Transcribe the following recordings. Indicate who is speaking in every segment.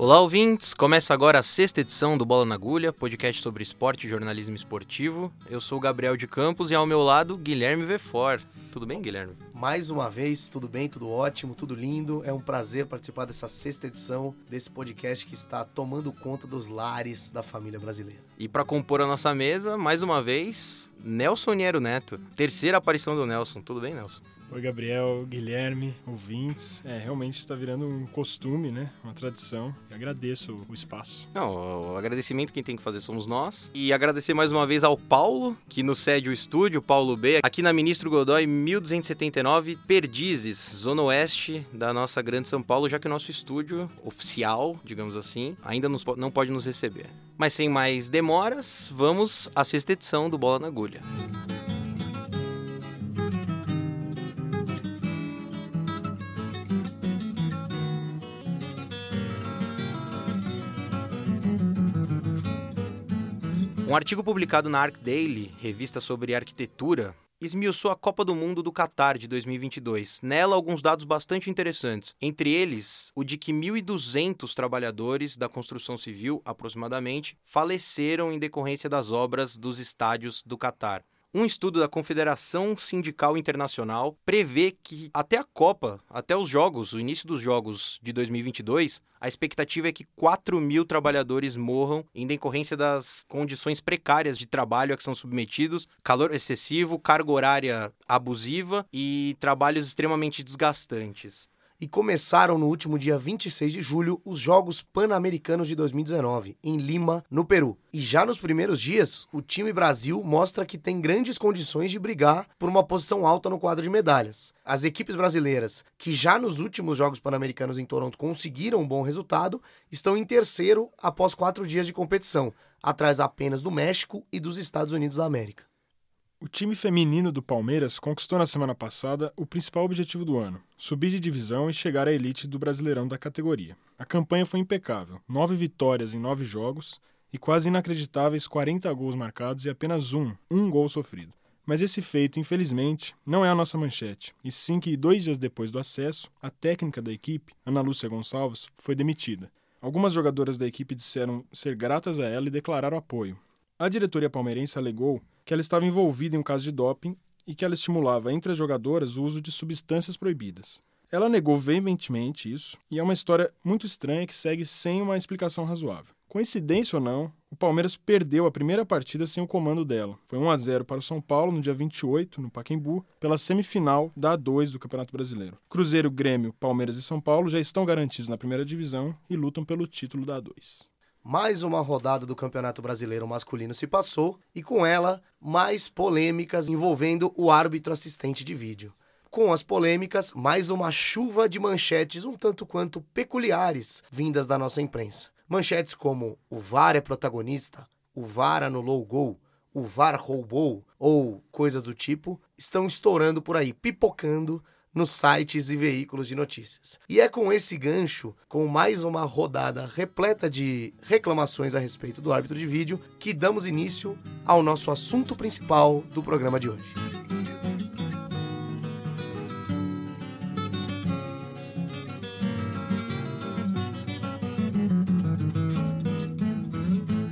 Speaker 1: Olá, ouvintes! Começa agora a sexta edição do Bola na Agulha, podcast sobre esporte e jornalismo esportivo. Eu sou o Gabriel de Campos e ao meu lado, Guilherme Vefor. Tudo bem, Guilherme?
Speaker 2: Mais uma vez, tudo bem, tudo ótimo, tudo lindo. É um prazer participar dessa sexta edição desse podcast que está tomando conta dos lares da família brasileira.
Speaker 1: E para compor a nossa mesa, mais uma vez, Nelson Niero Neto. Terceira aparição do Nelson. Tudo bem, Nelson?
Speaker 3: Oi, Gabriel, Guilherme, ouvintes. É, realmente está virando um costume, né? Uma tradição. E agradeço o espaço.
Speaker 1: Não, o agradecimento quem tem que fazer somos nós. E agradecer mais uma vez ao Paulo, que nos cede o estúdio, Paulo B, aqui na Ministro Godoy 1279, Perdizes, Zona Oeste da nossa Grande São Paulo, já que o nosso estúdio oficial, digamos assim, ainda não pode nos receber. Mas sem mais demoras, vamos à sexta edição do Bola na Agulha. Um artigo publicado na Arc Daily, revista sobre arquitetura, esmiuçou a Copa do Mundo do Catar de 2022. Nela, alguns dados bastante interessantes. Entre eles, o de que 1.200 trabalhadores da construção civil, aproximadamente, faleceram em decorrência das obras dos estádios do Catar. Um estudo da Confederação Sindical Internacional prevê que até a Copa, até os Jogos, o início dos Jogos de 2022, a expectativa é que 4 mil trabalhadores morram em decorrência das condições precárias de trabalho a que são submetidos, calor excessivo, carga horária abusiva e trabalhos extremamente desgastantes
Speaker 2: e começaram no último dia 26 de julho os Jogos Pan-Americanos de 2019, em Lima, no Peru. E já nos primeiros dias, o time Brasil mostra que tem grandes condições de brigar por uma posição alta no quadro de medalhas. As equipes brasileiras, que já nos últimos Jogos Pan-Americanos em Toronto conseguiram um bom resultado, estão em terceiro após quatro dias de competição, atrás apenas do México e dos Estados Unidos da América.
Speaker 3: O time feminino do Palmeiras conquistou na semana passada o principal objetivo do ano: subir de divisão e chegar à elite do Brasileirão da categoria. A campanha foi impecável: nove vitórias em nove jogos e quase inacreditáveis 40 gols marcados e apenas um, um gol sofrido. Mas esse feito, infelizmente, não é a nossa manchete, e sim que dois dias depois do acesso, a técnica da equipe, Ana Lúcia Gonçalves, foi demitida. Algumas jogadoras da equipe disseram ser gratas a ela e declararam apoio. A diretoria palmeirense alegou que ela estava envolvida em um caso de doping e que ela estimulava entre as jogadoras o uso de substâncias proibidas. Ela negou veementemente isso e é uma história muito estranha que segue sem uma explicação razoável. Coincidência ou não, o Palmeiras perdeu a primeira partida sem o comando dela. Foi 1 a 0 para o São Paulo no dia 28, no Pacaembu, pela semifinal da A2 do Campeonato Brasileiro. Cruzeiro, Grêmio, Palmeiras e São Paulo já estão garantidos na primeira divisão e lutam pelo título da A2
Speaker 2: mais uma rodada do Campeonato Brasileiro Masculino se passou e com ela mais polêmicas envolvendo o árbitro assistente de vídeo. Com as polêmicas, mais uma chuva de manchetes um tanto quanto peculiares vindas da nossa imprensa. Manchetes como o VAR é protagonista, o VAR anulou o gol, o VAR roubou ou coisas do tipo estão estourando por aí, pipocando nos sites e veículos de notícias. E é com esse gancho, com mais uma rodada repleta de reclamações a respeito do árbitro de vídeo, que damos início ao nosso assunto principal do programa de hoje.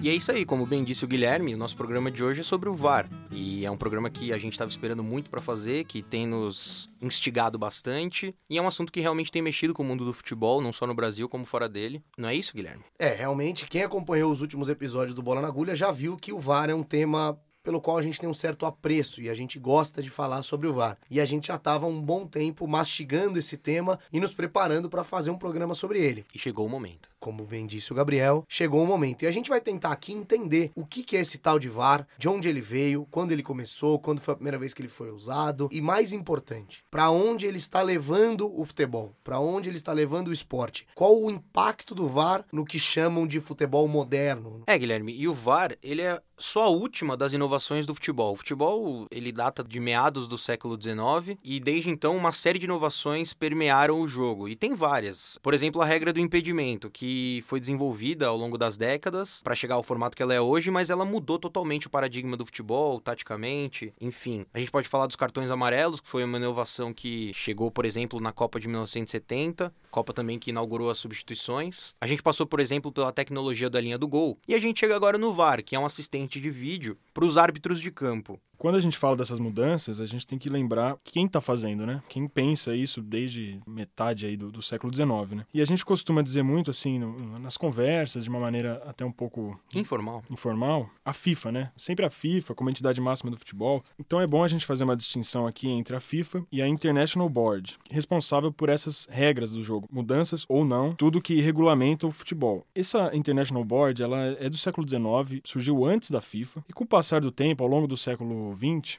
Speaker 1: E é isso aí, como bem disse o Guilherme, o nosso programa de hoje é sobre o VAR. E é um programa que a gente estava esperando muito para fazer, que tem nos instigado bastante. E é um assunto que realmente tem mexido com o mundo do futebol, não só no Brasil, como fora dele. Não é isso, Guilherme?
Speaker 2: É, realmente, quem acompanhou os últimos episódios do Bola na Agulha já viu que o VAR é um tema pelo qual a gente tem um certo apreço e a gente gosta de falar sobre o VAR. E a gente já estava um bom tempo mastigando esse tema e nos preparando para fazer um programa sobre ele.
Speaker 1: E chegou o momento.
Speaker 2: Como bem disse o Gabriel, chegou o momento. E a gente vai tentar aqui entender o que é esse tal de VAR, de onde ele veio, quando ele começou, quando foi a primeira vez que ele foi usado e, mais importante, para onde ele está levando o futebol, para onde ele está levando o esporte. Qual o impacto do VAR no que chamam de futebol moderno?
Speaker 1: É, Guilherme, e o VAR, ele é só a última das inovações do futebol. O futebol, ele data de meados do século XIX e desde então uma série de inovações permearam o jogo. E tem várias. Por exemplo, a regra do impedimento, que foi desenvolvida ao longo das décadas para chegar ao formato que ela é hoje, mas ela mudou totalmente o paradigma do futebol, taticamente, enfim. A gente pode falar dos cartões amarelos, que foi uma inovação que chegou, por exemplo, na Copa de 1970, Copa também que inaugurou as substituições. A gente passou, por exemplo, pela tecnologia da linha do gol. E a gente chega agora no VAR, que é um assistente de vídeo para os árbitros de campo.
Speaker 3: Quando a gente fala dessas mudanças, a gente tem que lembrar quem está fazendo, né? Quem pensa isso desde metade aí do, do século XIX, né? E a gente costuma dizer muito assim, no, nas conversas, de uma maneira até um pouco...
Speaker 1: Informal.
Speaker 3: Informal. A FIFA, né? Sempre a FIFA, como entidade máxima do futebol. Então é bom a gente fazer uma distinção aqui entre a FIFA e a International Board, responsável por essas regras do jogo, mudanças ou não, tudo que regulamenta o futebol. Essa International Board, ela é do século XIX, surgiu antes da FIFA, e com o passar do tempo, ao longo do século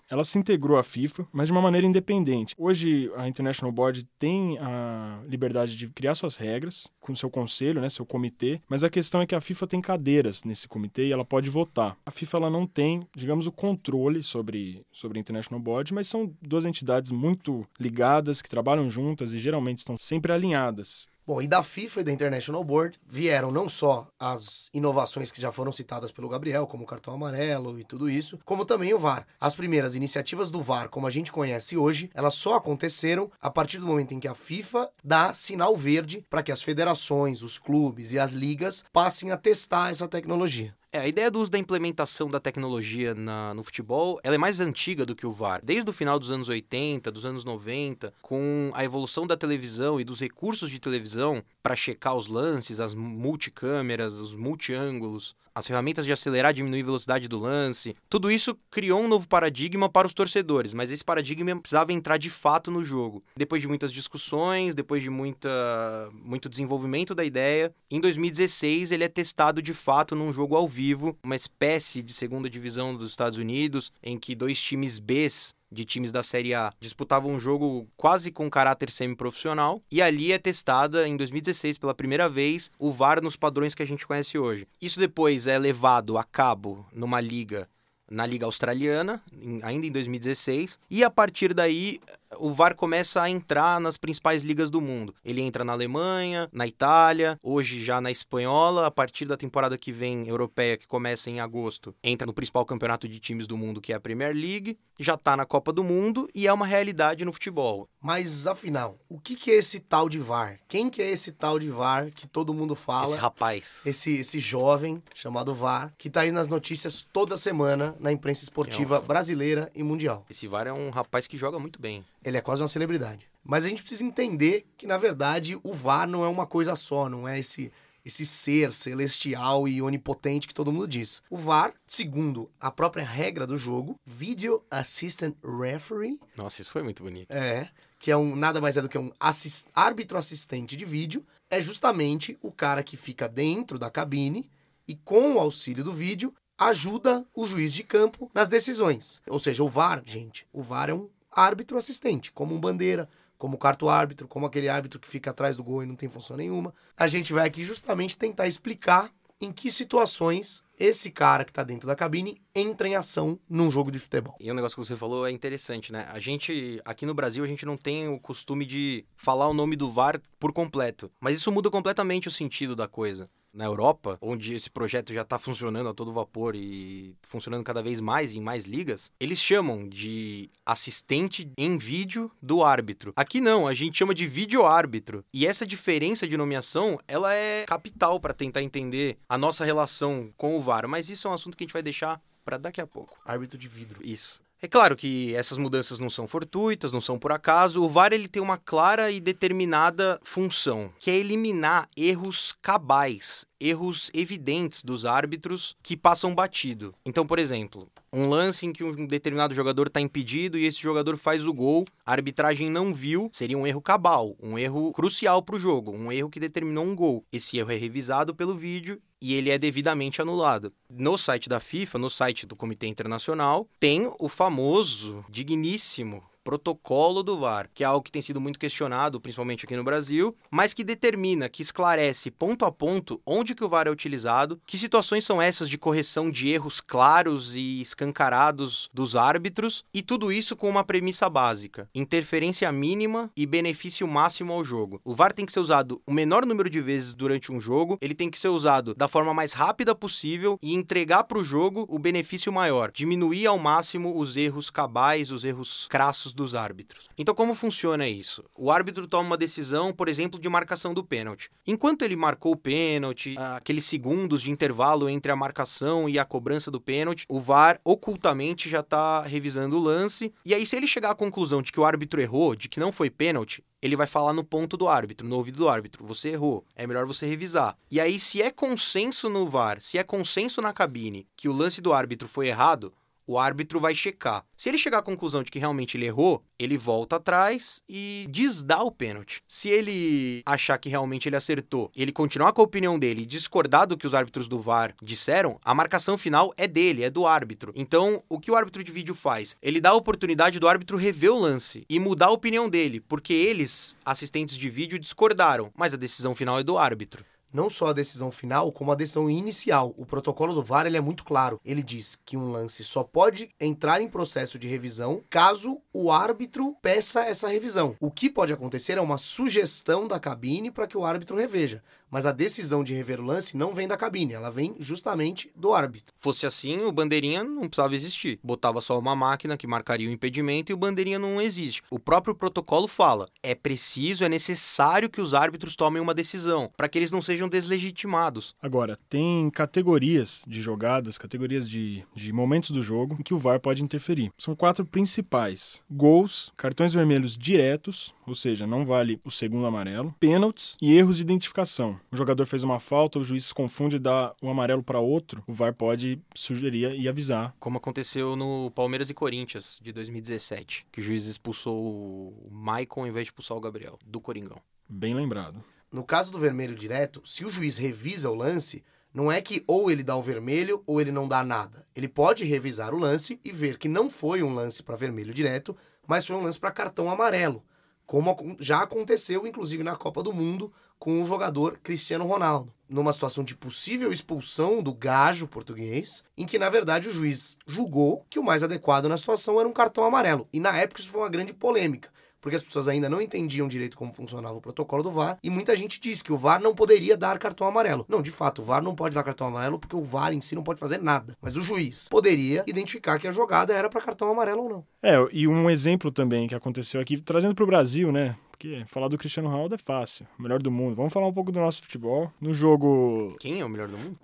Speaker 3: Ela se integrou à FIFA, mas de uma maneira independente. Hoje, a International Board tem a liberdade de criar suas regras, com seu conselho, né, seu comitê, mas a questão é que a FIFA tem cadeiras nesse comitê e ela pode votar. A FIFA ela não tem, digamos, o controle sobre, sobre a International Board, mas são duas entidades muito ligadas, que trabalham juntas e geralmente estão sempre alinhadas.
Speaker 2: Bom, e da FIFA e da International Board vieram não só as inovações que já foram citadas pelo Gabriel, como o cartão amarelo e tudo isso, como também o VAR. As primeiras iniciativas do VAR, como a gente conhece hoje, elas só aconteceram a partir do momento em que a FIFA dá sinal verde para que as federações, os clubes e as ligas passem a testar essa tecnologia.
Speaker 1: É, a ideia do uso da implementação da tecnologia na, no futebol, ela é mais antiga do que o VAR. Desde o final dos anos 80, dos anos 90, com a evolução da televisão e dos recursos de televisão para checar os lances, as multicâmeras, os multiângulos, as ferramentas de acelerar e diminuir a velocidade do lance, tudo isso criou um novo paradigma para os torcedores, mas esse paradigma precisava entrar de fato no jogo. Depois de muitas discussões, depois de muita, muito desenvolvimento da ideia, em 2016 ele é testado de fato num jogo ao vivo, uma espécie de segunda divisão dos Estados Unidos, em que dois times Bs de times da Série A disputavam um jogo quase com caráter semiprofissional e ali é testada em 2016 pela primeira vez o VAR nos padrões que a gente conhece hoje. Isso depois é levado a cabo numa liga na Liga Australiana, ainda em 2016, e a partir daí o VAR começa a entrar nas principais ligas do mundo. Ele entra na Alemanha, na Itália, hoje já na espanhola, a partir da temporada que vem europeia, que começa em agosto, entra no principal campeonato de times do mundo, que é a Premier League, já está na Copa do Mundo e é uma realidade no futebol.
Speaker 2: Mas afinal, o que, que é esse tal de VAR? Quem que é esse tal de VAR que todo mundo fala?
Speaker 1: Esse rapaz.
Speaker 2: Esse, esse jovem chamado VAR, que tá aí nas notícias toda semana na imprensa esportiva é um... brasileira e mundial.
Speaker 1: Esse VAR é um rapaz que joga muito bem
Speaker 2: ele é quase uma celebridade. Mas a gente precisa entender que, na verdade, o VAR não é uma coisa só, não é esse, esse ser celestial e onipotente que todo mundo diz. O VAR, segundo a própria regra do jogo, Video Assistant Referee.
Speaker 1: Nossa, isso foi muito bonito.
Speaker 2: É, que é um nada mais é do que um assist, árbitro assistente de vídeo, é justamente o cara que fica dentro da cabine e, com o auxílio do vídeo, ajuda o juiz de campo nas decisões. Ou seja, o VAR, gente, o VAR é um árbitro assistente, como um bandeira, como quarto árbitro, como aquele árbitro que fica atrás do gol e não tem função nenhuma. A gente vai aqui justamente tentar explicar em que situações esse cara que tá dentro da cabine entra em ação num jogo de futebol.
Speaker 1: E um negócio que você falou é interessante, né? A gente, aqui no Brasil, a gente não tem o costume de falar o nome do VAR por completo. Mas isso muda completamente o sentido da coisa na Europa, onde esse projeto já está funcionando a todo vapor e funcionando cada vez mais em mais ligas, eles chamam de assistente em vídeo do árbitro. Aqui não, a gente chama de vídeo árbitro. E essa diferença de nomeação, ela é capital para tentar entender a nossa relação com o VAR, mas isso é um assunto que a gente vai deixar para daqui a pouco.
Speaker 2: Árbitro de vidro.
Speaker 1: Isso. É claro que essas mudanças não são fortuitas, não são por acaso. O VAR ele tem uma clara e determinada função, que é eliminar erros cabais, erros evidentes dos árbitros que passam batido. Então, por exemplo, um lance em que um determinado jogador está impedido e esse jogador faz o gol, a arbitragem não viu, seria um erro cabal, um erro crucial para o jogo, um erro que determinou um gol. Esse erro é revisado pelo vídeo e ele é devidamente anulado. No site da FIFA, no site do Comitê Internacional, tem o famoso, digníssimo protocolo do VAR, que é algo que tem sido muito questionado, principalmente aqui no Brasil, mas que determina, que esclarece ponto a ponto onde que o VAR é utilizado, que situações são essas de correção de erros claros e escancarados dos árbitros, e tudo isso com uma premissa básica: interferência mínima e benefício máximo ao jogo. O VAR tem que ser usado o menor número de vezes durante um jogo, ele tem que ser usado da forma mais rápida possível e entregar para o jogo o benefício maior, diminuir ao máximo os erros cabais, os erros crassos dos árbitros. Então, como funciona isso? O árbitro toma uma decisão, por exemplo, de marcação do pênalti. Enquanto ele marcou o pênalti, aqueles segundos de intervalo entre a marcação e a cobrança do pênalti, o VAR ocultamente já está revisando o lance. E aí, se ele chegar à conclusão de que o árbitro errou, de que não foi pênalti, ele vai falar no ponto do árbitro, no ouvido do árbitro. Você errou, é melhor você revisar. E aí, se é consenso no VAR, se é consenso na cabine que o lance do árbitro foi errado, o árbitro vai checar. Se ele chegar à conclusão de que realmente ele errou, ele volta atrás e desdá o pênalti. Se ele achar que realmente ele acertou, ele continuar com a opinião dele e discordar do que os árbitros do VAR disseram, a marcação final é dele, é do árbitro. Então, o que o árbitro de vídeo faz? Ele dá a oportunidade do árbitro rever o lance e mudar a opinião dele, porque eles, assistentes de vídeo, discordaram, mas a decisão final é do árbitro
Speaker 2: não só a decisão final, como a decisão inicial. O protocolo do VAR ele é muito claro. Ele diz que um lance só pode entrar em processo de revisão caso o árbitro peça essa revisão. O que pode acontecer é uma sugestão da cabine para que o árbitro reveja mas a decisão de rever o lance não vem da cabine, ela vem justamente do árbitro.
Speaker 1: Fosse assim, o bandeirinha não precisava existir. Botava só uma máquina que marcaria o impedimento e o bandeirinha não existe. O próprio protocolo fala: é preciso, é necessário que os árbitros tomem uma decisão para que eles não sejam deslegitimados.
Speaker 3: Agora, tem categorias de jogadas, categorias de, de momentos do jogo em que o VAR pode interferir. São quatro principais: gols, cartões vermelhos diretos, ou seja, não vale o segundo amarelo, pênaltis e erros de identificação o jogador fez uma falta, o juiz se confunde e dá um amarelo para outro, o VAR pode sugerir e avisar.
Speaker 1: Como aconteceu no Palmeiras e Corinthians de 2017, que o juiz expulsou o Maicon ao invés de expulsar o Gabriel, do Coringão.
Speaker 3: Bem lembrado.
Speaker 2: No caso do vermelho direto, se o juiz revisa o lance, não é que ou ele dá o vermelho ou ele não dá nada. Ele pode revisar o lance e ver que não foi um lance para vermelho direto, mas foi um lance para cartão amarelo, como já aconteceu inclusive na Copa do Mundo com o jogador Cristiano Ronaldo, numa situação de possível expulsão do gajo português, em que na verdade o juiz julgou que o mais adequado na situação era um cartão amarelo. E na época isso foi uma grande polêmica, porque as pessoas ainda não entendiam direito como funcionava o protocolo do VAR, e muita gente disse que o VAR não poderia dar cartão amarelo. Não, de fato, o VAR não pode dar cartão amarelo porque o VAR em si não pode fazer nada. Mas o juiz poderia identificar que a jogada era para cartão amarelo ou não.
Speaker 3: É, e um exemplo também que aconteceu aqui, trazendo para o Brasil, né? Porque falar do Cristiano Ronaldo é fácil, o melhor do mundo. Vamos falar um pouco do nosso futebol. No jogo.
Speaker 1: Quem é o melhor do mundo?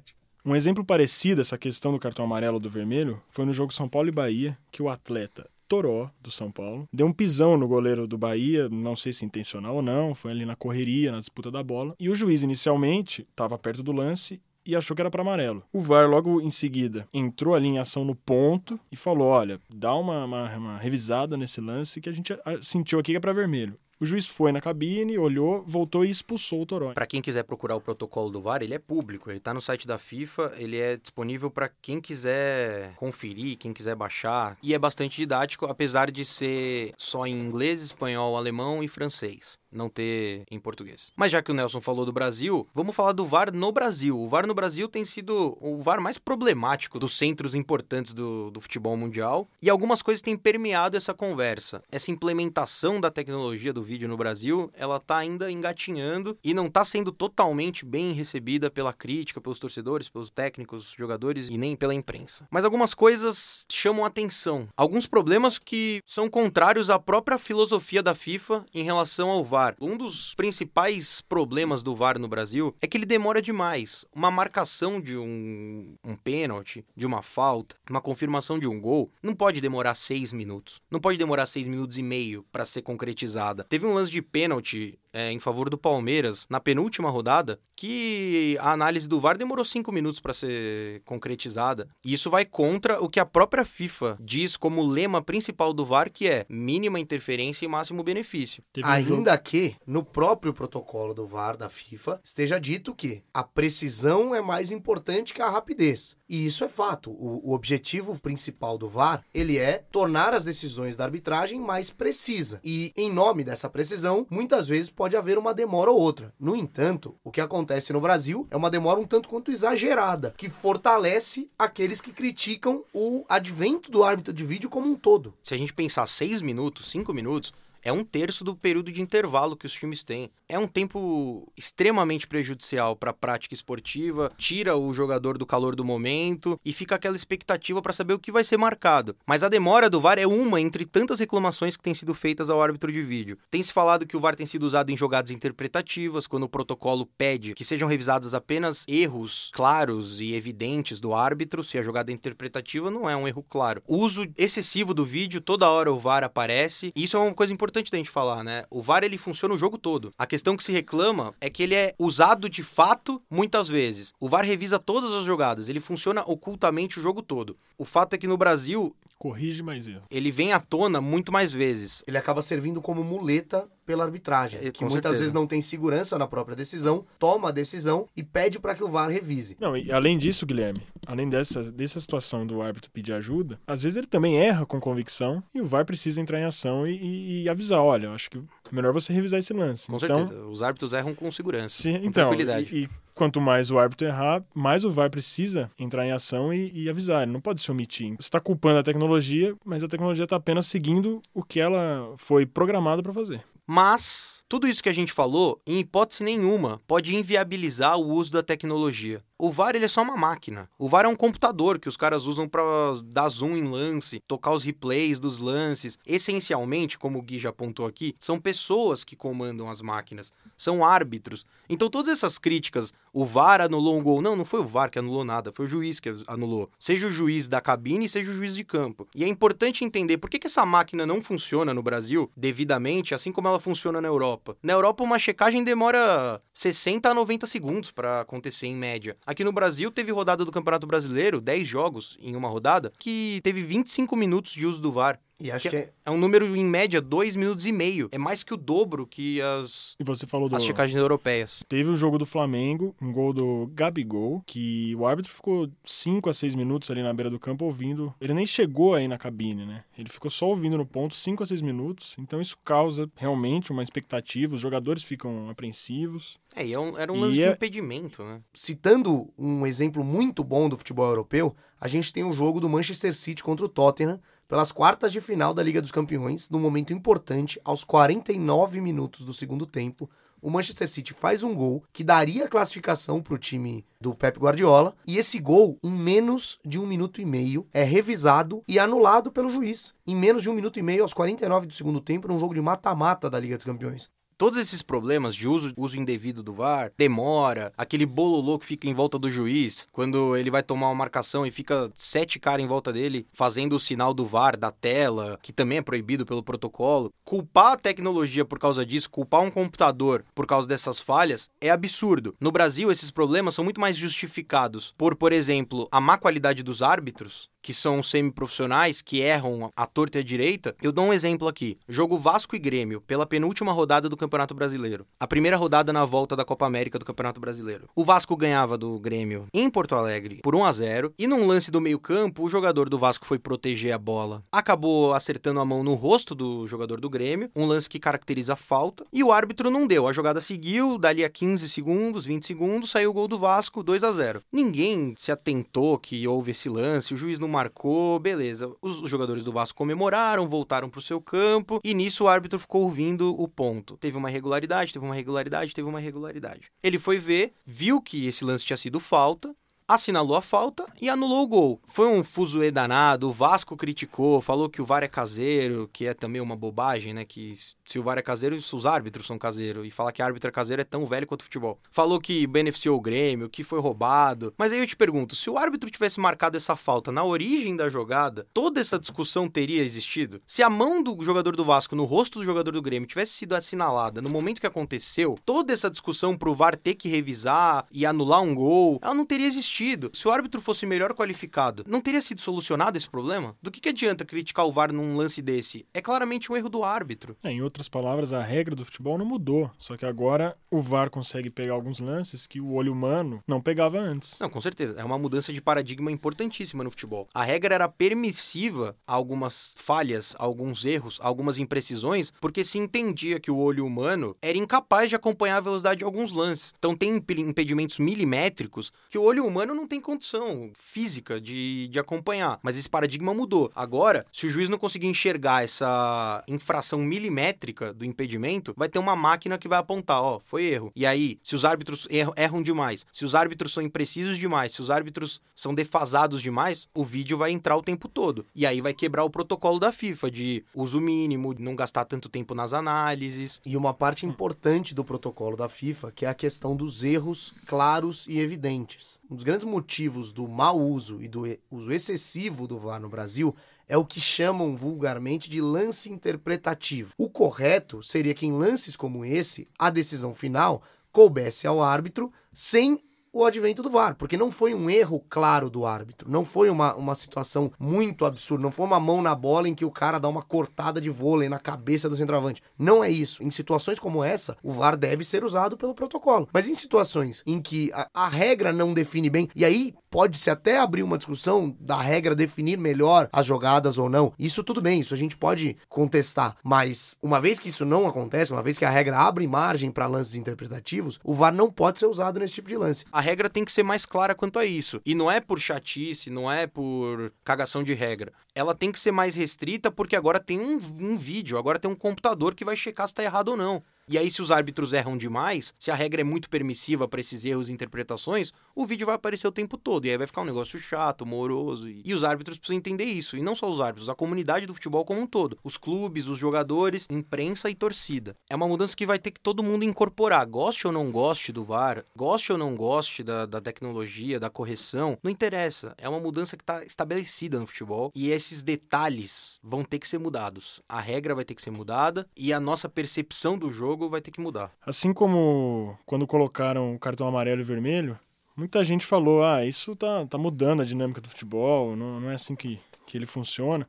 Speaker 3: Um exemplo parecido, essa questão do cartão amarelo do vermelho, foi no jogo São Paulo e Bahia, que o atleta Toró, do São Paulo, deu um pisão no goleiro do Bahia, não sei se intencional ou não, foi ali na correria, na disputa da bola. E o juiz, inicialmente, estava perto do lance e achou que era para amarelo. O VAR, logo em seguida, entrou ali em ação no ponto e falou: olha, dá uma, uma, uma revisada nesse lance que a gente sentiu aqui que é para vermelho. O juiz foi na cabine, olhou, voltou e expulsou o Torói.
Speaker 1: Para quem quiser procurar o protocolo do VAR, ele é público, ele está no site da FIFA, ele é disponível para quem quiser conferir, quem quiser baixar, e é bastante didático, apesar de ser só em inglês, espanhol, alemão e francês não ter em português. Mas já que o Nelson falou do Brasil, vamos falar do VAR no Brasil. O VAR no Brasil tem sido o VAR mais problemático dos centros importantes do, do futebol mundial e algumas coisas têm permeado essa conversa. Essa implementação da tecnologia do vídeo no Brasil, ela tá ainda engatinhando e não tá sendo totalmente bem recebida pela crítica, pelos torcedores, pelos técnicos, jogadores e nem pela imprensa. Mas algumas coisas chamam atenção. Alguns problemas que são contrários à própria filosofia da FIFA em relação ao VAR VAR. Um dos principais problemas do VAR no Brasil é que ele demora demais. Uma marcação de um, um pênalti, de uma falta, uma confirmação de um gol, não pode demorar seis minutos. Não pode demorar seis minutos e meio para ser concretizada. Teve um lance de pênalti é, em favor do Palmeiras na penúltima rodada que a análise do VAR demorou cinco minutos para ser concretizada. E isso vai contra o que a própria FIFA diz como lema principal do VAR, que é mínima interferência e máximo benefício.
Speaker 2: Ainda que que no próprio protocolo do VAR da FIFA esteja dito que a precisão é mais importante que a rapidez. E isso é fato. O, o, objetivo principal do VAR, ele é tornar as decisões da arbitragem mais precisa. E em nome dessa precisão, muitas vezes pode haver uma demora ou outra. No entanto, o que acontece no Brasil é uma demora um tanto quanto exagerada, que fortalece aqueles que criticam o advento do árbitro de vídeo como um todo.
Speaker 1: Se a gente pensar seis minutos, cinco minutos, é um terço do período de intervalo que os times têm. É um tempo extremamente prejudicial para a prática esportiva, tira o jogador do calor do momento e fica aquela expectativa para saber o que vai ser marcado. Mas a demora do VAR é uma entre tantas reclamações que têm sido feitas ao árbitro de vídeo. Tem se falado que o VAR tem sido usado em jogadas interpretativas, quando o protocolo pede que sejam revisados apenas erros claros e evidentes do árbitro, se a jogada é interpretativa não é um erro claro. O uso excessivo do vídeo, toda hora o VAR aparece, e isso é uma coisa importante importante da gente falar, né? O VAR ele funciona o jogo todo. A questão que se reclama é que ele é usado de fato muitas vezes. O VAR revisa todas as jogadas, ele funciona ocultamente o jogo todo. O fato é que no Brasil
Speaker 3: corrige mais erro.
Speaker 1: Ele vem à tona muito mais vezes.
Speaker 2: Ele acaba servindo como muleta pela arbitragem, é, que muitas certeza. vezes não tem segurança na própria decisão, toma a decisão e pede para que o VAR revise.
Speaker 3: Não, e além disso, Guilherme, além dessa, dessa situação do árbitro pedir ajuda, às vezes ele também erra com convicção e o VAR precisa entrar em ação e, e, e avisar, olha, acho que é melhor você revisar esse lance.
Speaker 1: Com
Speaker 3: então,
Speaker 1: certeza, os árbitros erram com segurança,
Speaker 3: sim,
Speaker 1: com
Speaker 3: então, tranquilidade. E, e quanto mais o árbitro errar, mais o VAR precisa entrar em ação e, e avisar. Ele não pode se omitir. Você está culpando a tecnologia, mas a tecnologia está apenas seguindo o que ela foi programada para fazer.
Speaker 1: Mas tudo isso que a gente falou, em hipótese nenhuma, pode inviabilizar o uso da tecnologia. O VAR ele é só uma máquina. O VAR é um computador que os caras usam para dar zoom em lance, tocar os replays dos lances. Essencialmente, como o Gui já apontou aqui, são pessoas que comandam as máquinas, são árbitros. Então todas essas críticas, o VAR anulou um gol. Não, não foi o VAR que anulou nada, foi o juiz que anulou. Seja o juiz da cabine, seja o juiz de campo. E é importante entender por que, que essa máquina não funciona no Brasil devidamente, assim como ela funciona na Europa. Na Europa, uma checagem demora 60 a 90 segundos para acontecer em média. Aqui no Brasil, teve rodada do Campeonato Brasileiro, 10 jogos em uma rodada, que teve 25 minutos de uso do VAR.
Speaker 2: E acho que, é...
Speaker 1: é... um número, em média, dois minutos e meio. É mais que o dobro que as,
Speaker 3: e você falou do...
Speaker 1: as checagens europeias.
Speaker 3: Teve o um jogo do Flamengo, um gol do Gabigol, que o árbitro ficou 5 a 6 minutos ali na beira do campo ouvindo. Ele nem chegou aí na cabine, né? Ele ficou só ouvindo no ponto 5 a 6 minutos. Então isso causa realmente uma expectativa. Os jogadores ficam apreensivos.
Speaker 1: É, e é era um lance e de é... impedimento, né?
Speaker 2: Citando um exemplo muito bom do futebol europeu, a gente tem o jogo do Manchester City contra o Tottenham, pelas quartas de final da Liga dos Campeões, num momento importante, aos 49 minutos do segundo tempo, o Manchester City faz um gol que daria classificação para o time do Pep Guardiola, e esse gol, em menos de um minuto e meio, é revisado e anulado pelo juiz. Em menos de um minuto e meio, aos 49 do segundo tempo, num jogo de mata-mata da Liga dos Campeões.
Speaker 1: Todos esses problemas de uso, uso indevido do VAR, demora, aquele bololô que fica em volta do juiz, quando ele vai tomar uma marcação e fica sete caras em volta dele fazendo o sinal do VAR da tela, que também é proibido pelo protocolo. Culpar a tecnologia por causa disso, culpar um computador por causa dessas falhas, é absurdo. No Brasil, esses problemas são muito mais justificados por, por exemplo, a má qualidade dos árbitros que são semiprofissionais, que erram a torta e a direita, eu dou um exemplo aqui. Jogo Vasco e Grêmio, pela penúltima rodada do Campeonato Brasileiro. A primeira rodada na volta da Copa América do Campeonato Brasileiro. O Vasco ganhava do Grêmio em Porto Alegre por 1 a 0 e num lance do meio-campo, o jogador do Vasco foi proteger a bola. Acabou acertando a mão no rosto do jogador do Grêmio, um lance que caracteriza a falta, e o árbitro não deu. A jogada seguiu, dali a 15 segundos, 20 segundos, saiu o gol do Vasco, 2 a 0. Ninguém se atentou que houve esse lance, o juiz não marcou, beleza. Os jogadores do Vasco comemoraram, voltaram para o seu campo e nisso o árbitro ficou ouvindo o ponto. Teve uma regularidade, teve uma regularidade, teve uma regularidade. Ele foi ver, viu que esse lance tinha sido falta, assinalou a falta e anulou o gol. Foi um fuzuê danado, o Vasco criticou, falou que o VAR é caseiro, que é também uma bobagem, né? Que se o VAR é caseiro, os árbitros são caseiros. E falar que árbitro é caseiro é tão velho quanto o futebol. Falou que beneficiou o Grêmio, que foi roubado. Mas aí eu te pergunto, se o árbitro tivesse marcado essa falta na origem da jogada, toda essa discussão teria existido? Se a mão do jogador do Vasco no rosto do jogador do Grêmio tivesse sido assinalada no momento que aconteceu, toda essa discussão pro VAR ter que revisar e anular um gol, ela não teria existido sentido. Se o árbitro fosse melhor qualificado, não teria sido solucionado esse problema? Do que, que adianta criticar o VAR num lance desse? É claramente um erro do árbitro.
Speaker 3: É, em outras palavras, a regra do futebol não mudou. Só que agora o VAR consegue pegar alguns lances que o olho humano não pegava antes.
Speaker 1: Não, com certeza. É uma mudança de paradigma importantíssima no futebol. A regra era permissiva a algumas falhas, a alguns erros, a algumas imprecisões, porque se entendia que o olho humano era incapaz de acompanhar a velocidade de alguns lances. Então tem impedimentos milimétricos que o olho humano não tem condição física de, de acompanhar. Mas esse paradigma mudou. Agora, se o juiz não conseguir enxergar essa infração milimétrica do impedimento, vai ter uma máquina que vai apontar, ó, foi erro. E aí, se os árbitros erram, demais, se os árbitros são imprecisos demais, se os árbitros são defasados demais, o vídeo vai entrar o tempo todo. E aí vai quebrar o protocolo da FIFA de uso mínimo, não gastar tanto tempo nas análises.
Speaker 2: E uma parte importante do protocolo da FIFA, que é a questão dos erros claros e evidentes. Um dos grandes motivos do mau uso e do uso excessivo do VAR no Brasil é o que chamam vulgarmente de lance interpretativo. O correto seria que em lances como esse, a decisão final coubesse ao árbitro sem o advento do VAR, porque não foi um erro claro do árbitro, não foi uma, uma situação muito absurda, não foi uma mão na bola em que o cara dá uma cortada de vôlei na cabeça do centroavante. Não é isso. Em situações como essa, o VAR deve ser usado pelo protocolo. Mas em situações em que a, a regra não define bem, e aí pode-se até abrir uma discussão da regra definir melhor as jogadas ou não. Isso tudo bem, isso a gente pode contestar. Mas uma vez que isso não acontece, uma vez que a regra abre margem para lances interpretativos, o VAR não pode ser usado nesse tipo de lance.
Speaker 1: A regra tem que ser mais clara quanto a isso. E não é por chatice, não é por cagação de regra. Ela tem que ser mais restrita porque agora tem um, um vídeo, agora tem um computador que vai checar se está errado ou não. E aí, se os árbitros erram demais, se a regra é muito permissiva para esses erros e interpretações, o vídeo vai aparecer o tempo todo. E aí vai ficar um negócio chato, moroso. E, e os árbitros precisam entender isso. E não só os árbitros, a comunidade do futebol como um todo. Os clubes, os jogadores, imprensa e torcida. É uma mudança que vai ter que todo mundo incorporar. Goste ou não goste do VAR, goste ou não goste da, da tecnologia, da correção, não interessa. É uma mudança que está estabelecida no futebol. E esses detalhes vão ter que ser mudados. A regra vai ter que ser mudada e a nossa percepção do jogo vai ter que mudar.
Speaker 3: Assim como quando colocaram o cartão amarelo e vermelho, muita gente falou: ah, isso tá, tá mudando a dinâmica do futebol, não, não é assim que, que ele funciona.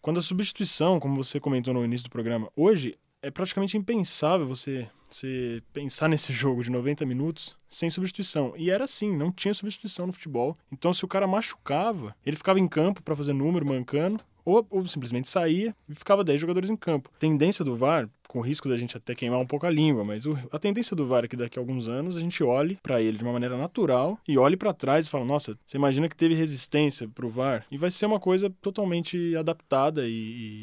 Speaker 3: Quando a substituição, como você comentou no início do programa, hoje é praticamente impensável você, você pensar nesse jogo de 90 minutos sem substituição. E era assim, não tinha substituição no futebol. Então, se o cara machucava, ele ficava em campo para fazer número, mancando, ou, ou simplesmente saía e ficava 10 jogadores em campo. Tendência do VAR, com risco da gente até queimar um pouco a língua, mas o, a tendência do VAR é que daqui a alguns anos a gente olhe para ele de uma maneira natural e olhe para trás e fala: nossa, você imagina que teve resistência pro VAR? E vai ser uma coisa totalmente adaptada e,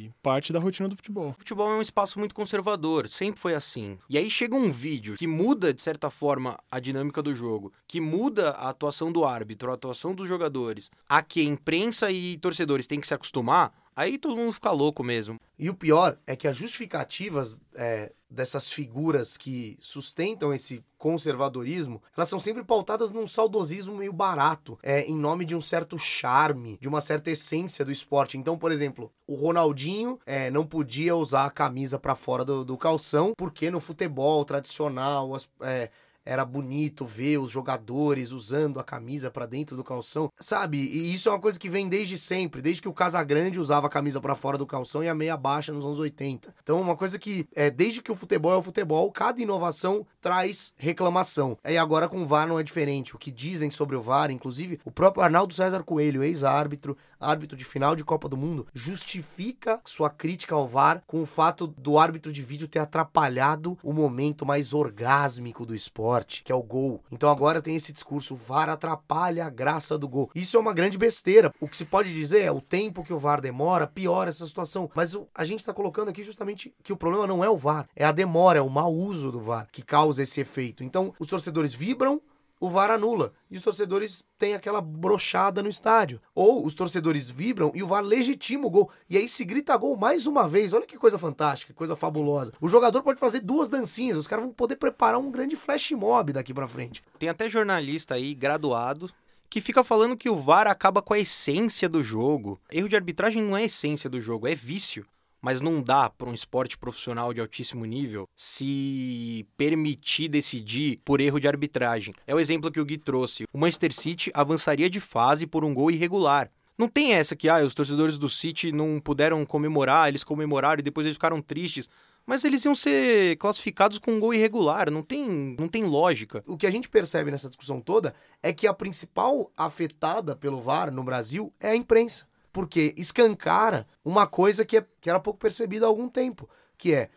Speaker 3: e parte da rotina do futebol.
Speaker 1: O futebol é um espaço muito conservador, sempre foi assim. E aí chega um vídeo que muda, de certa forma, a dinâmica do jogo, que muda a atuação do árbitro, a atuação dos jogadores, a que imprensa e torcedores têm que se acostumar. Aí todo mundo fica louco mesmo.
Speaker 2: E o pior é que as justificativas é, dessas figuras que sustentam esse conservadorismo, elas são sempre pautadas num saudosismo meio barato, é, em nome de um certo charme, de uma certa essência do esporte. Então, por exemplo, o Ronaldinho é, não podia usar a camisa para fora do, do, calção, porque no futebol tradicional as, é, era bonito ver os jogadores usando a camisa para dentro do calção, sabe? E isso é uma coisa que vem desde sempre, desde que o Casagrande usava a camisa para fora do calção e a meia baixa nos anos 80. Então, uma coisa que é desde que o futebol é o futebol, cada inovação traz reclamação. E agora com o VAR não é diferente. O que dizem sobre o VAR, inclusive, o próprio Arnaldo César Coelho, ex-árbitro, árbitro de final de Copa do Mundo, justifica sua crítica ao VAR com o fato do árbitro de vídeo ter atrapalhado o momento mais orgásmico do esporte, que é o gol. Então agora tem esse discurso: o VAR atrapalha a graça do gol. Isso é uma grande besteira. O que se pode dizer é o tempo que o VAR demora piora essa situação. Mas a gente está colocando aqui justamente que o problema não é o VAR, é a demora, é o mau uso do VAR que causa esse efeito. Então os torcedores vibram o VAR anula. E os torcedores têm aquela brochada no estádio. Ou os torcedores vibram e o VAR legitima o gol. E aí se grita gol mais uma vez. Olha que coisa fantástica, que coisa fabulosa. O jogador pode fazer duas dancinhas. Os caras vão poder preparar um grande flash mob daqui para frente.
Speaker 1: Tem até jornalista aí, graduado, que fica falando que o VAR acaba com a essência do jogo. Erro de arbitragem não é essência do jogo, é vício. Mas não dá para um esporte profissional de altíssimo nível se permitir decidir por erro de arbitragem. É o exemplo que o Gui trouxe. O Manchester City avançaria de fase por um gol irregular. Não tem essa que ah, os torcedores do City não puderam comemorar, eles comemoraram e depois eles ficaram tristes. Mas eles iam ser classificados com um gol irregular, não tem, não tem lógica.
Speaker 2: O que a gente percebe nessa discussão toda é que a principal afetada pelo VAR no Brasil é a imprensa porque escancara uma coisa que, é, que era pouco percebida há algum tempo, que é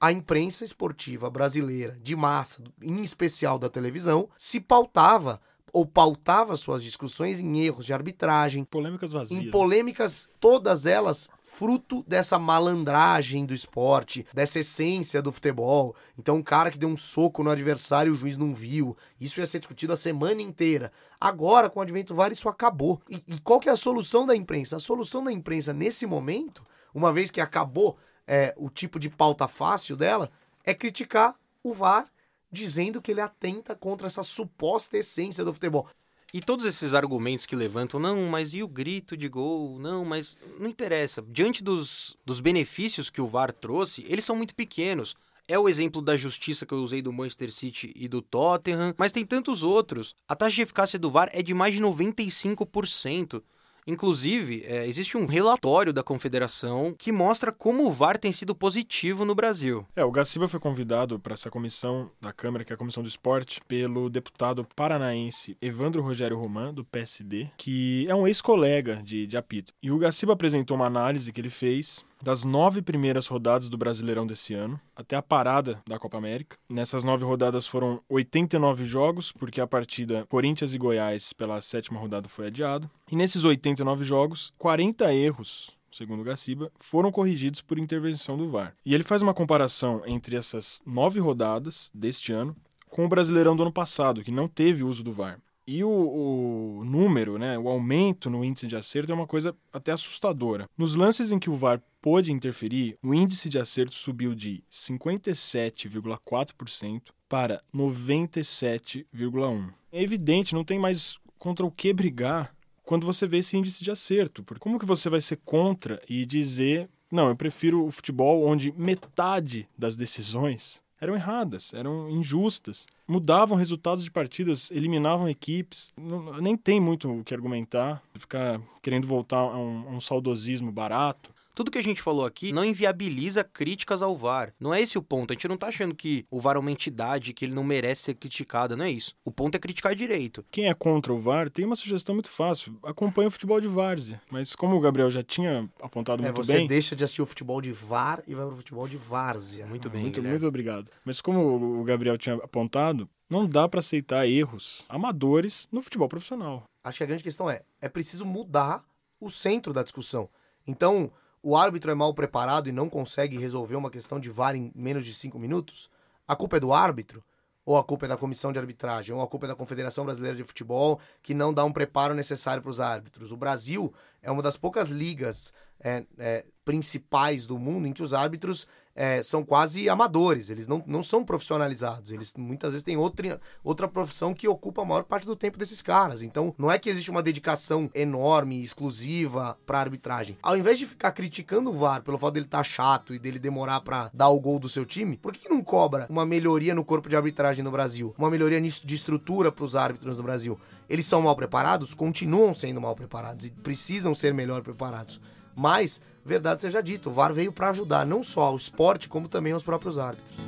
Speaker 2: a imprensa esportiva brasileira, de massa, em especial da televisão, se pautava ou pautava suas discussões em erros de arbitragem,
Speaker 3: polêmicas vazias,
Speaker 2: em né? polêmicas todas elas fruto dessa malandragem do esporte, dessa essência do futebol. Então, um cara que deu um soco no adversário e o juiz não viu. Isso ia ser discutido a semana inteira. Agora, com o advento do VAR, isso acabou. E, e, qual que é a solução da imprensa? A solução da imprensa, nesse momento, uma vez que acabou é, o tipo de pauta fácil dela, é criticar o VAR, dizendo que ele atenta contra essa suposta essência do futebol.
Speaker 1: E todos esses argumentos que levantam, não, mas e o grito de gol? Não, mas não interessa. Diante dos, dos benefícios que o VAR trouxe, eles são muito pequenos. É o exemplo da justiça que eu usei do Manchester City e do Tottenham, mas tem tantos outros. A taxa de eficácia do VAR é de mais de 95%. Inclusive, é, existe um relatório da Confederação que mostra como o VAR tem sido positivo no Brasil.
Speaker 3: É, o Gaciba foi convidado para essa comissão da Câmara, que é a Comissão do Esporte, pelo deputado paranaense Evandro Rogério Roman, do PSD, que é um ex-colega de, de apito. E o Gaciba apresentou uma análise que ele fez das nove primeiras rodadas do Brasileirão desse ano, até a parada da Copa América. Nessas nove rodadas foram 89 jogos, porque a partida Corinthians e Goiás pela sétima rodada foi adiada. E nesses 89 jogos, 40 erros segundo Gaciba, foram corrigidos por intervenção do VAR. E ele faz uma comparação entre essas nove rodadas deste ano com o Brasileirão do ano passado, que não teve uso do VAR. E o, o, número, né, o aumento no índice de acerto é uma coisa até assustadora. Nos lances em que o VAR pôde interferir, o índice de acerto subiu de 57,4% para 97,1%. É evidente, não tem mais contra o que brigar quando você vê esse índice de acerto. Porque como que você vai ser contra e dizer, não, eu prefiro o futebol onde metade das decisões eram erradas, eram injustas, mudavam resultados de partidas, eliminavam equipes. Não, nem tem muito o que argumentar, ficar querendo voltar a um, a um saudosismo barato.
Speaker 1: Tudo que a gente falou aqui não inviabiliza críticas ao VAR. Não é esse o ponto. A gente não tá achando que o VAR é uma entidade, que ele não merece ser criticado. Não é isso. O ponto é criticar direito.
Speaker 3: Quem é contra o VAR tem uma sugestão muito fácil. Acompanha o futebol de várzea. Mas como o Gabriel já tinha apontado é, muito
Speaker 2: você
Speaker 3: bem...
Speaker 2: Você deixa de assistir o futebol de VAR e vai pro futebol de várzea.
Speaker 1: Muito bem,
Speaker 3: Muito, muito obrigado. Mas como o Gabriel tinha apontado, não dá para aceitar erros amadores no futebol profissional.
Speaker 2: Acho que a grande questão é, é preciso mudar o centro da discussão. Então, o árbitro é mal preparado e não consegue resolver uma questão de VAR em menos de cinco minutos, a culpa é do árbitro? Ou a culpa é da comissão de arbitragem? Ou a culpa é da Confederação Brasileira de Futebol, que não dá um preparo necessário para os árbitros? O Brasil é uma das poucas ligas é, é, principais do mundo em que os árbitros é, são quase amadores, eles não, não são profissionalizados, eles muitas vezes têm outra, outra profissão que ocupa a maior parte do tempo desses caras. Então, não é que existe uma dedicação enorme, exclusiva para arbitragem. Ao invés de ficar criticando o VAR pelo fato dele estar tá chato e dele demorar para dar o gol do seu time, por que, que não cobra uma melhoria no corpo de arbitragem no Brasil? Uma melhoria de estrutura para os árbitros no Brasil? Eles são mal preparados? Continuam sendo mal preparados e precisam ser melhor preparados. Mas, verdade seja dita, o VAR veio para ajudar não só ao esporte, como também aos próprios árbitros.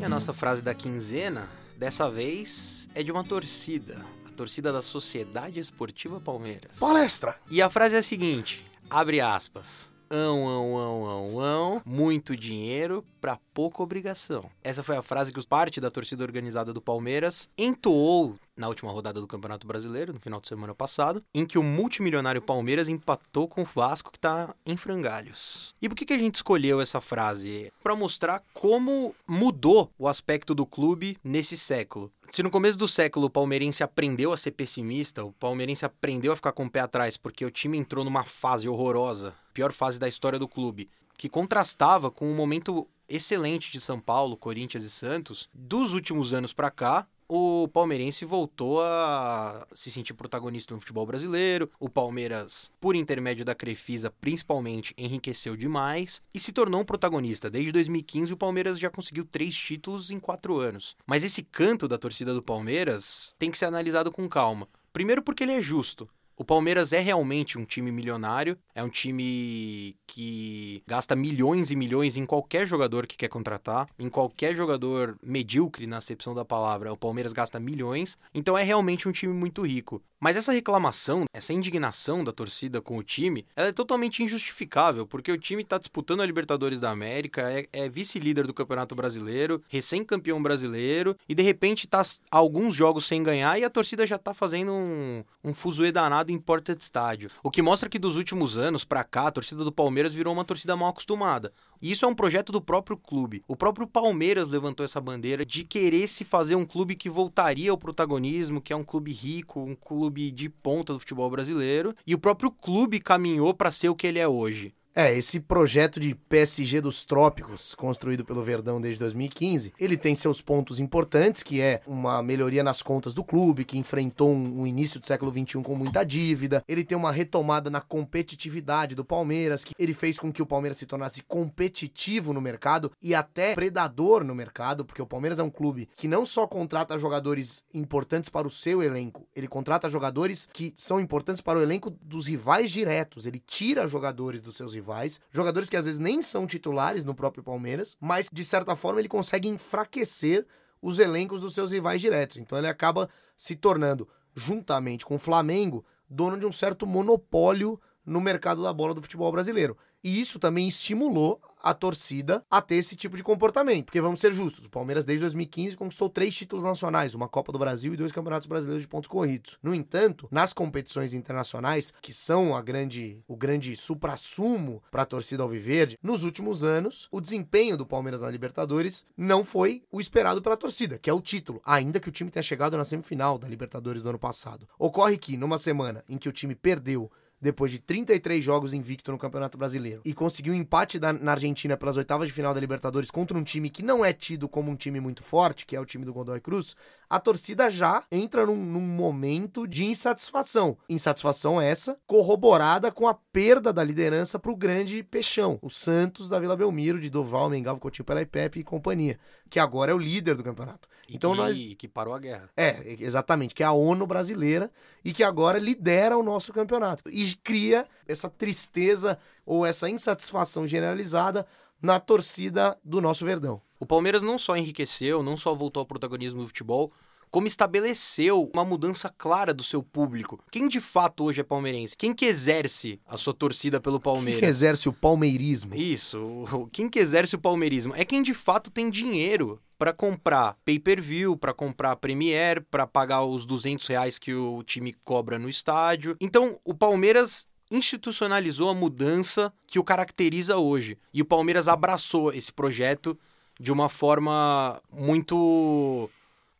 Speaker 1: E a nossa frase da quinzena, dessa vez, é de uma torcida. A torcida da Sociedade Esportiva Palmeiras.
Speaker 2: Palestra!
Speaker 1: E a frase é a seguinte: abre aspas. Ão, ão, ão, ão, ão, muito dinheiro para pouca obrigação. Essa foi a frase que parte da torcida organizada do Palmeiras entoou na última rodada do Campeonato Brasileiro, no final de semana passado, em que o multimilionário Palmeiras empatou com o Vasco, que está em frangalhos. E por que, que a gente escolheu essa frase? Para mostrar como mudou o aspecto do clube nesse século. Se no começo do século o palmeirense aprendeu a ser pessimista, o palmeirense aprendeu a ficar com o pé atrás porque o time entrou numa fase horrorosa, pior fase da história do clube, que contrastava com o momento excelente de São Paulo, Corinthians e Santos dos últimos anos para cá, o palmeirense voltou a se sentir protagonista no futebol brasileiro. O Palmeiras, por intermédio da Crefisa, principalmente, enriqueceu demais e se tornou um protagonista. Desde 2015, o Palmeiras já conseguiu três títulos em quatro anos. Mas esse canto da torcida do Palmeiras tem que ser analisado com calma. Primeiro, porque ele é justo. O Palmeiras é realmente um time milionário, é um time que gasta milhões e milhões em qualquer jogador que quer contratar, em qualquer jogador medíocre na acepção da palavra, o Palmeiras gasta milhões, então é realmente um time muito rico. Mas essa reclamação, essa indignação da torcida com o time, ela é totalmente injustificável, porque o time está disputando a Libertadores da América, é, é vice-líder do Campeonato Brasileiro, recém-campeão brasileiro, e de repente está alguns jogos sem ganhar e a torcida já está fazendo um, um fuzuê danado em porta de estádio. O que mostra que dos últimos anos para cá, a torcida do Palmeiras virou uma torcida mal acostumada. E isso é um projeto do próprio clube. O próprio Palmeiras levantou essa bandeira de querer se fazer um clube que voltaria ao protagonismo, que é um clube rico, um clube de ponta do futebol brasileiro. E o próprio clube caminhou para ser o que ele é hoje.
Speaker 2: É, esse projeto de PSG dos Trópicos, construído pelo Verdão desde 2015, ele tem seus pontos importantes, que é uma melhoria nas contas do clube, que enfrentou um, um início do século XXI com muita dívida. Ele tem uma retomada na competitividade do Palmeiras, que ele fez com que o Palmeiras se tornasse competitivo no mercado e até predador no mercado, porque o Palmeiras é um clube que não só contrata jogadores importantes para o seu elenco, ele contrata jogadores que são importantes para o elenco dos rivais diretos. Ele tira jogadores dos seus rivais rivais, jogadores que às vezes nem são titulares no próprio Palmeiras, mas de certa forma ele consegue enfraquecer os elencos dos seus rivais diretos. Então ele acaba se tornando, juntamente com o Flamengo, dono de um certo monopólio no mercado da bola do futebol brasileiro. E isso também estimulou a torcida a ter esse tipo de comportamento. Porque vamos ser justos, o Palmeiras desde 2015 conquistou três títulos nacionais, uma Copa do Brasil e dois Campeonatos Brasileiros de pontos corridos. No entanto, nas competições internacionais, que são a grande, o grande supra-sumo para a torcida alviverde, nos últimos anos, o desempenho do Palmeiras na Libertadores não foi o esperado pela torcida, que é o título, ainda que o time tenha chegado na semifinal da Libertadores do ano passado. Ocorre que, numa semana em que o time perdeu depois de 33 jogos invicto no Campeonato Brasileiro e conseguiu um empate da, na Argentina pelas oitavas de final da Libertadores contra um time que não é tido como um time muito forte, que é o time do Godoy Cruz, a torcida já entra num, num momento de insatisfação. Insatisfação essa corroborada com a perda da liderança para o grande peixão, o Santos da Vila Belmiro, de Doval, Mengalvo, Coutinho, Pelé Pepe e companhia, que agora é o líder do campeonato.
Speaker 1: Então que, nós que parou a guerra.
Speaker 2: É, exatamente, que é a ONU brasileira e que agora lidera o nosso campeonato e cria essa tristeza ou essa insatisfação generalizada na torcida do nosso Verdão.
Speaker 1: O Palmeiras não só enriqueceu, não só voltou ao protagonismo do futebol, como estabeleceu uma mudança clara do seu público. Quem de fato hoje é palmeirense? Quem que exerce a sua torcida pelo Palmeiras?
Speaker 2: Quem que exerce o palmeirismo?
Speaker 1: Isso, quem que exerce o palmeirismo? É quem de fato tem dinheiro para comprar pay-per-view, para comprar Premiere, para pagar os 200 reais que o time cobra no estádio. Então, o Palmeiras institucionalizou a mudança que o caracteriza hoje. E o Palmeiras abraçou esse projeto de uma forma muito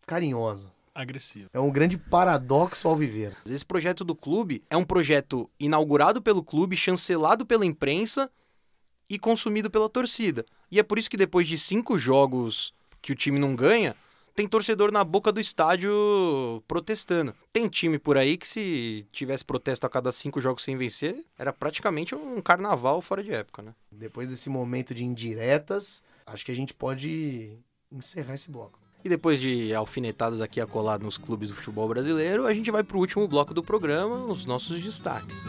Speaker 2: carinhosa.
Speaker 3: Agressiva.
Speaker 2: É um grande paradoxo ao viver.
Speaker 1: Esse projeto do clube é um projeto inaugurado pelo clube, chancelado pela imprensa e consumido pela torcida. E é por isso que depois de cinco jogos que o time não ganha, tem torcedor na boca do estádio protestando. Tem time por aí que se tivesse protesto a cada cinco jogos sem vencer, era praticamente um carnaval fora de época, né?
Speaker 2: Depois desse momento de indiretas, acho que a gente pode encerrar esse bloco.
Speaker 1: E depois de alfinetadas aqui a colar nos clubes do futebol brasileiro, a gente vai para o último bloco do programa, os nossos destaques.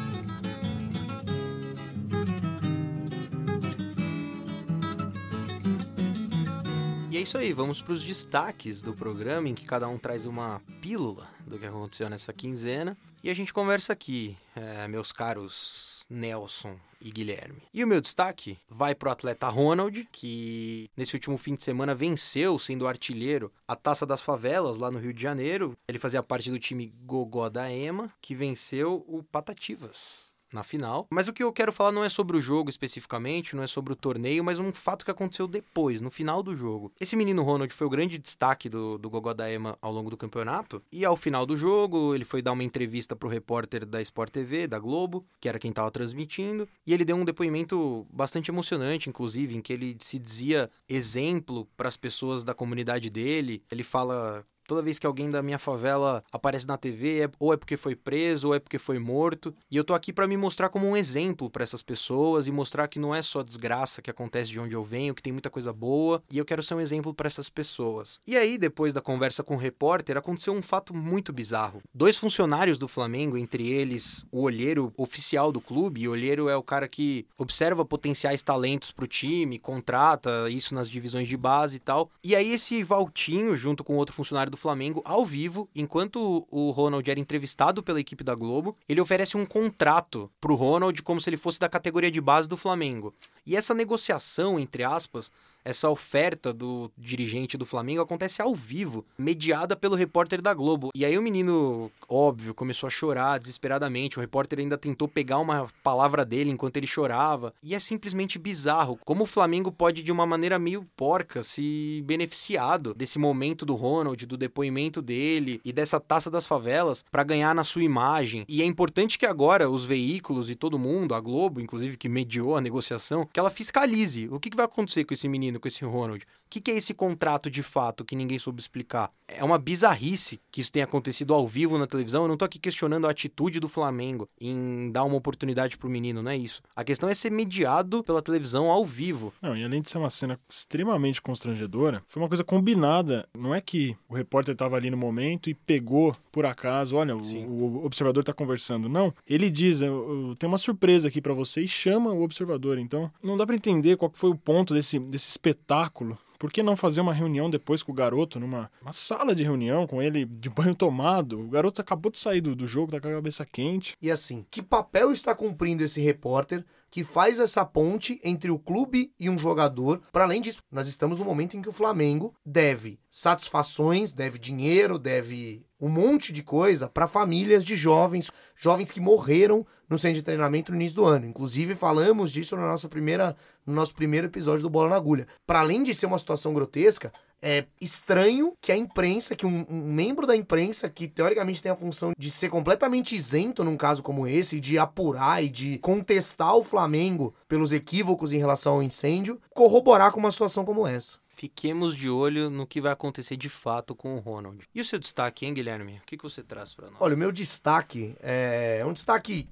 Speaker 1: E é isso aí, vamos para os destaques do programa, em que cada um traz uma pílula do que aconteceu nessa quinzena. E a gente conversa aqui, é, meus caros Nelson e Guilherme. E o meu destaque vai para o atleta Ronald, que nesse último fim de semana venceu, sendo artilheiro, a Taça das Favelas lá no Rio de Janeiro. Ele fazia parte do time Gogó da EMA, que venceu o Patativas. Na final. Mas o que eu quero falar não é sobre o jogo especificamente, não é sobre o torneio, mas um fato que aconteceu depois, no final do jogo. Esse menino Ronald foi o grande destaque do, do Gogó da Ema ao longo do campeonato. E ao final do jogo, ele foi dar uma entrevista pro repórter da Sport TV, da Globo, que era quem tava transmitindo. E ele deu um depoimento bastante emocionante, inclusive, em que ele se dizia exemplo para as pessoas da comunidade dele. Ele fala Toda vez que alguém da minha favela aparece na TV, é, ou é porque foi preso, ou é porque foi morto. E eu tô aqui para me mostrar como um exemplo para essas pessoas e mostrar que não é só desgraça que acontece de onde eu venho, que tem muita coisa boa, e eu quero ser um exemplo para essas pessoas. E aí, depois da conversa com o repórter, aconteceu um fato muito bizarro. Dois funcionários do Flamengo, entre eles o olheiro oficial do clube, e o olheiro é o cara que observa potenciais talentos pro time, contrata isso nas divisões de base e tal. E aí esse Valtinho, junto com outro funcionário do Flamengo ao vivo, enquanto o Ronald era entrevistado pela equipe da Globo, ele oferece um contrato pro Ronald como se ele fosse da categoria de base do Flamengo. E essa negociação, entre aspas, essa oferta do dirigente do Flamengo acontece ao vivo, mediada pelo repórter da Globo. E aí o menino, óbvio, começou a chorar desesperadamente. O repórter ainda tentou pegar uma palavra dele enquanto ele chorava. E é simplesmente bizarro como o Flamengo pode, de uma maneira meio porca, se beneficiado desse momento do Ronald, do depoimento dele e dessa taça das favelas para ganhar na sua imagem. E é importante que agora os veículos e todo mundo, a Globo, inclusive, que mediou a negociação, que ela fiscalize o que, vai acontecer com esse menino, com esse Ronald. O que, que é esse contrato de fato que ninguém soube explicar? É uma bizarrice que isso tenha acontecido ao vivo na televisão. Eu não tô aqui questionando a atitude do Flamengo em dar uma oportunidade pro menino, não é isso. A questão é ser mediado pela televisão ao vivo.
Speaker 3: Não, e além de ser uma cena extremamente constrangedora, foi uma coisa combinada. Não é que o repórter estava ali no momento e pegou por acaso, olha, o, o, observador tá conversando. Não, ele diz, eu, eu tenho uma surpresa aqui para você e chama o observador. Então, não dá para entender qual foi o ponto desse, desse espetáculo por que não fazer uma reunião depois com o garoto, numa sala de reunião, com ele de banho tomado? O garoto acabou de sair do, do jogo, tá com a cabeça quente.
Speaker 2: E assim, que papel está cumprindo esse repórter que faz essa ponte entre o clube e um jogador. Para além disso, nós estamos no momento em que o Flamengo deve satisfações, deve dinheiro, deve um monte de coisa para famílias de jovens, jovens que morreram no centro de treinamento no início do ano. Inclusive, falamos disso na nossa primeira, no nosso primeiro episódio do Bola na Agulha. Para além de ser uma situação grotesca, é estranho que a imprensa, que um, um, membro da imprensa, que teoricamente tem a função de ser completamente isento num caso como esse, de apurar e de contestar o Flamengo pelos equívocos em relação ao incêndio, corroborar com uma situação como essa.
Speaker 1: Fiquemos de olho no que vai acontecer de fato com o Ronald. E o seu destaque, hein, Guilherme? O que, que você traz para nós?
Speaker 2: Olha, o meu destaque é um destaque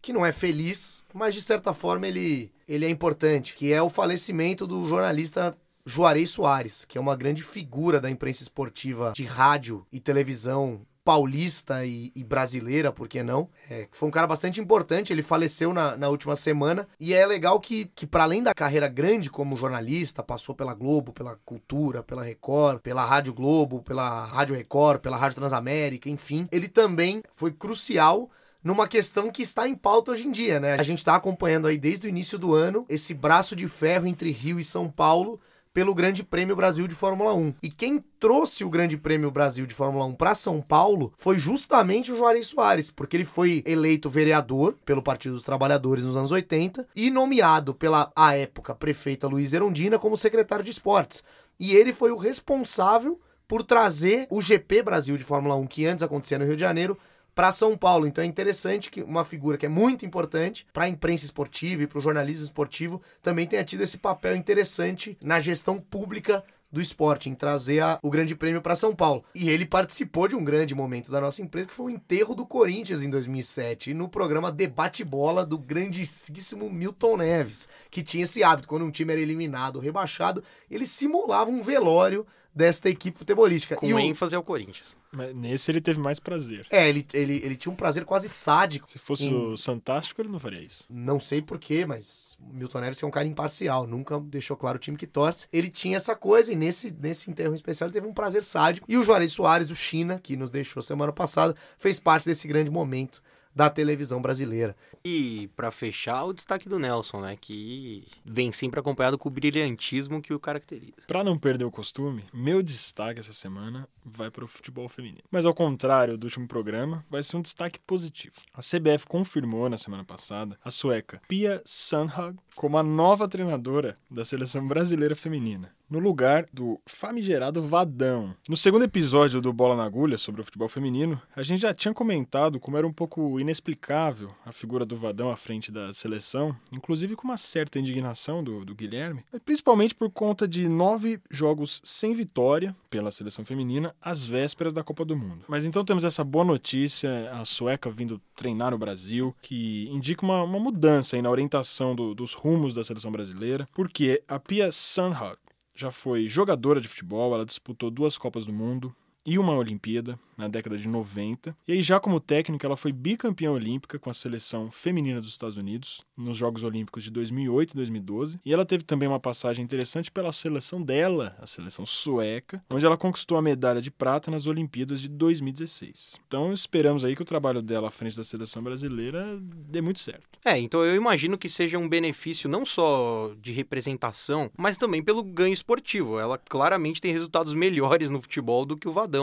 Speaker 2: que não é feliz, mas de certa forma ele, ele é importante, que é o falecimento do jornalista Juarez Soares, que é uma grande figura da imprensa esportiva de rádio e televisão paulista e, e, brasileira, por que não? É, foi um cara bastante importante, ele faleceu na, na última semana, e é legal que, que para além da carreira grande como jornalista, passou pela Globo, pela Cultura, pela Record, pela Rádio Globo, pela Rádio Record, pela Rádio Transamérica, enfim, ele também foi crucial numa questão que está em pauta hoje em dia, né? A gente está acompanhando aí desde o início do ano esse braço de ferro entre Rio e São Paulo pelo Grande Prêmio Brasil de Fórmula 1. E quem trouxe o Grande Prêmio Brasil de Fórmula 1 para São Paulo foi justamente o Juarez Soares, porque ele foi eleito vereador pelo Partido dos Trabalhadores nos anos 80 e nomeado pela, à época, prefeita Luiz Erundina como secretário de esportes. E ele foi o responsável por trazer o GP Brasil de Fórmula 1, que antes acontecia no Rio de Janeiro, para São Paulo. Então é interessante que uma figura que é muito importante para a imprensa esportiva e para o jornalismo esportivo também tenha tido esse papel interessante na gestão pública do esporte, em trazer a, o Grande Prêmio para São Paulo. E ele participou de um grande momento da nossa empresa, que foi o enterro do Corinthians em 2007, no programa Debate Bola do grandíssimo Milton Neves, que tinha esse hábito, quando um time era eliminado rebaixado, ele simulava um velório desta equipe futebolística.
Speaker 1: Com e ênfase ao Corinthians.
Speaker 3: Mas nesse ele teve mais prazer.
Speaker 2: É, ele, ele, ele tinha um prazer quase sádico.
Speaker 3: Se fosse em... o Santástico, ele não faria isso.
Speaker 2: Não sei porquê, mas Milton Neves é um cara imparcial, nunca deixou claro o time que torce. Ele tinha essa coisa e nesse, nesse enterro especial ele teve um prazer sádico. E o Juarez Soares, o China, que nos deixou semana passada, fez parte desse grande momento da televisão brasileira.
Speaker 1: E para fechar, o destaque do Nelson, né, que vem sempre acompanhado com o brilhantismo que o caracteriza.
Speaker 3: Para não perder o costume, meu destaque essa semana vai para o futebol feminino. Mas ao contrário do último programa, vai ser um destaque positivo. A CBF confirmou na semana passada a sueca Pia Sundhage como a nova treinadora da seleção brasileira feminina no lugar do famigerado Vadão. No segundo episódio do Bola na Agulha sobre o futebol feminino, a gente já tinha comentado como era um pouco inexplicável a figura do Vadão à frente da seleção, inclusive com uma certa indignação do, do Guilherme, principalmente por conta de nove jogos sem vitória pela seleção feminina às vésperas da Copa do Mundo. Mas então temos essa boa notícia, a sueca vindo treinar no Brasil, que indica uma, uma mudança na orientação do, dos rumos da seleção brasileira, porque a Pia Sundhage já foi jogadora de futebol, ela disputou duas Copas do Mundo e uma Olimpíada, na década de 90. E aí, já como técnica, ela foi bicampeã olímpica com a seleção feminina dos Estados Unidos nos Jogos Olímpicos de 2008 e 2012. E ela teve também uma passagem interessante pela seleção dela, a seleção sueca, onde ela conquistou a medalha de prata nas Olimpíadas de 2016. Então, esperamos aí que o trabalho dela à frente da seleção brasileira dê muito certo.
Speaker 1: É, então eu imagino que seja um benefício não só de representação, mas também pelo ganho esportivo. Ela claramente tem resultados melhores no futebol do que o Vadão.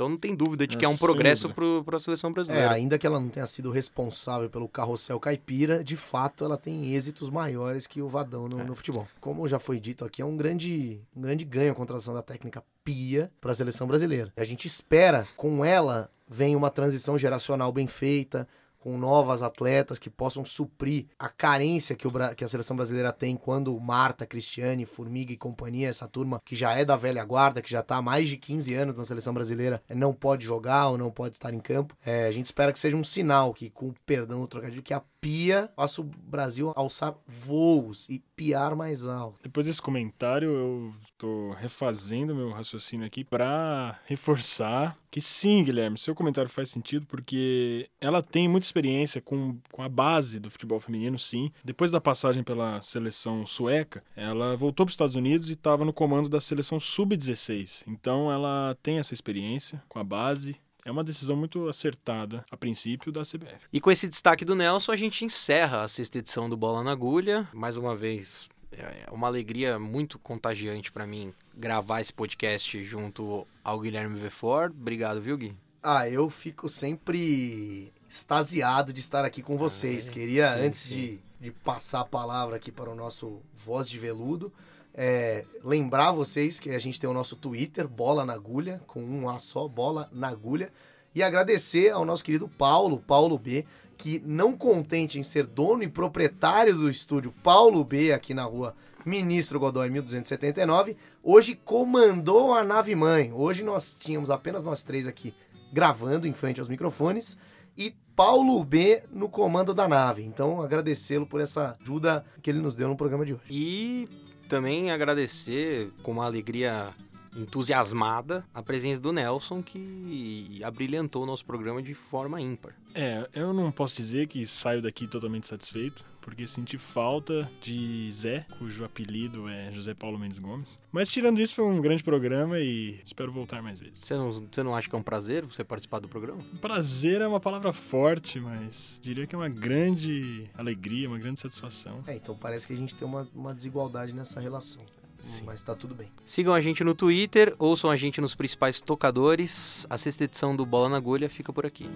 Speaker 1: Então não tem dúvida de que é um progresso para a seleção brasileira.
Speaker 2: É, ainda que ela não tenha sido responsável pelo carrossel caipira, de fato ela tem êxitos maiores que o Vadão no, é. no futebol. Como já foi dito aqui, é um grande, um grande ganho a contratação da técnica Pia para a seleção brasileira. A gente espera, com ela, vem uma transição geracional bem feita, com novas atletas que possam suprir a carência que, o, que a seleção brasileira tem quando Marta, Cristiane, Formiga e companhia, essa turma que já é da velha guarda, que já está há mais de 15 anos na seleção brasileira, não pode jogar ou não pode estar em campo. É, a gente espera que seja um sinal que, com o perdão do trocadilho, que a pia faça o Brasil alçar voos e piar mais alto.
Speaker 3: Depois desse comentário, eu estou refazendo meu raciocínio aqui para reforçar que sim, Guilherme, seu comentário faz sentido porque ela tem muita experiência com, com a base do futebol feminino, sim. Depois da passagem pela seleção sueca, ela voltou para os Estados Unidos e estava no comando da seleção sub-16. Então ela tem essa experiência com a base é uma decisão muito acertada, a princípio, da CBF.
Speaker 1: E com esse destaque do Nelson, a gente encerra a sexta edição do Bola na Agulha. Mais uma vez, é uma alegria muito contagiante para mim gravar esse podcast junto ao Guilherme Vefort. Obrigado, viu, Gui?
Speaker 2: Ah, eu fico sempre extasiado de estar aqui com vocês. Ah, é. Queria, sim, antes sim. De, de passar a palavra aqui para o nosso Voz de Veludo, é, lembrar vocês que a gente tem o nosso Twitter, Bola na Agulha, com um A só, Bola na Agulha. E agradecer ao nosso querido Paulo, Paulo B, que não contente em ser dono e proprietário do estúdio Paulo B, aqui na rua Ministro Godoy 1279, hoje comandou a nave mãe. Hoje nós tínhamos apenas nós três aqui gravando em frente aos microfones e Paulo B no comando da nave. Então, agradecê-lo por essa ajuda que ele nos deu no programa de hoje.
Speaker 1: E também agradecer com uma alegria entusiasmada a presença do Nelson, que abrilhantou o nosso programa de forma ímpar.
Speaker 3: É, eu não posso dizer que saio daqui totalmente satisfeito, porque senti falta de Zé, cujo apelido é José Paulo Mendes Gomes. Mas tirando isso, foi um grande programa e espero voltar mais vezes.
Speaker 1: Você não, você não acha que é um prazer você participar do programa?
Speaker 3: Prazer é uma palavra forte, mas diria que é uma grande alegria, uma grande satisfação.
Speaker 2: É, então parece que a gente tem uma, uma desigualdade nessa relação. Sim. Mas tá tudo bem.
Speaker 1: Sigam a gente no Twitter, ouçam a gente nos principais tocadores. A sexta edição do Bola na Agulha fica por aqui.